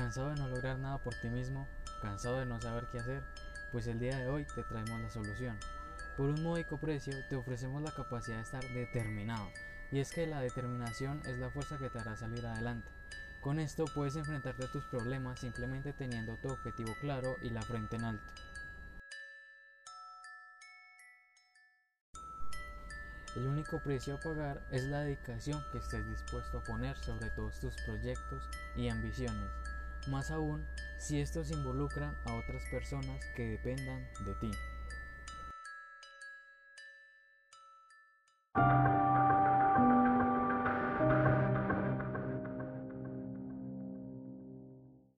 ¿Cansado de no lograr nada por ti mismo? ¿Cansado de no saber qué hacer? Pues el día de hoy te traemos la solución. Por un módico precio te ofrecemos la capacidad de estar determinado. Y es que la determinación es la fuerza que te hará salir adelante. Con esto puedes enfrentarte a tus problemas simplemente teniendo tu objetivo claro y la frente en alto. El único precio a pagar es la dedicación que estés dispuesto a poner sobre todos tus proyectos y ambiciones, más aún si estos involucran a otras personas que dependan de ti.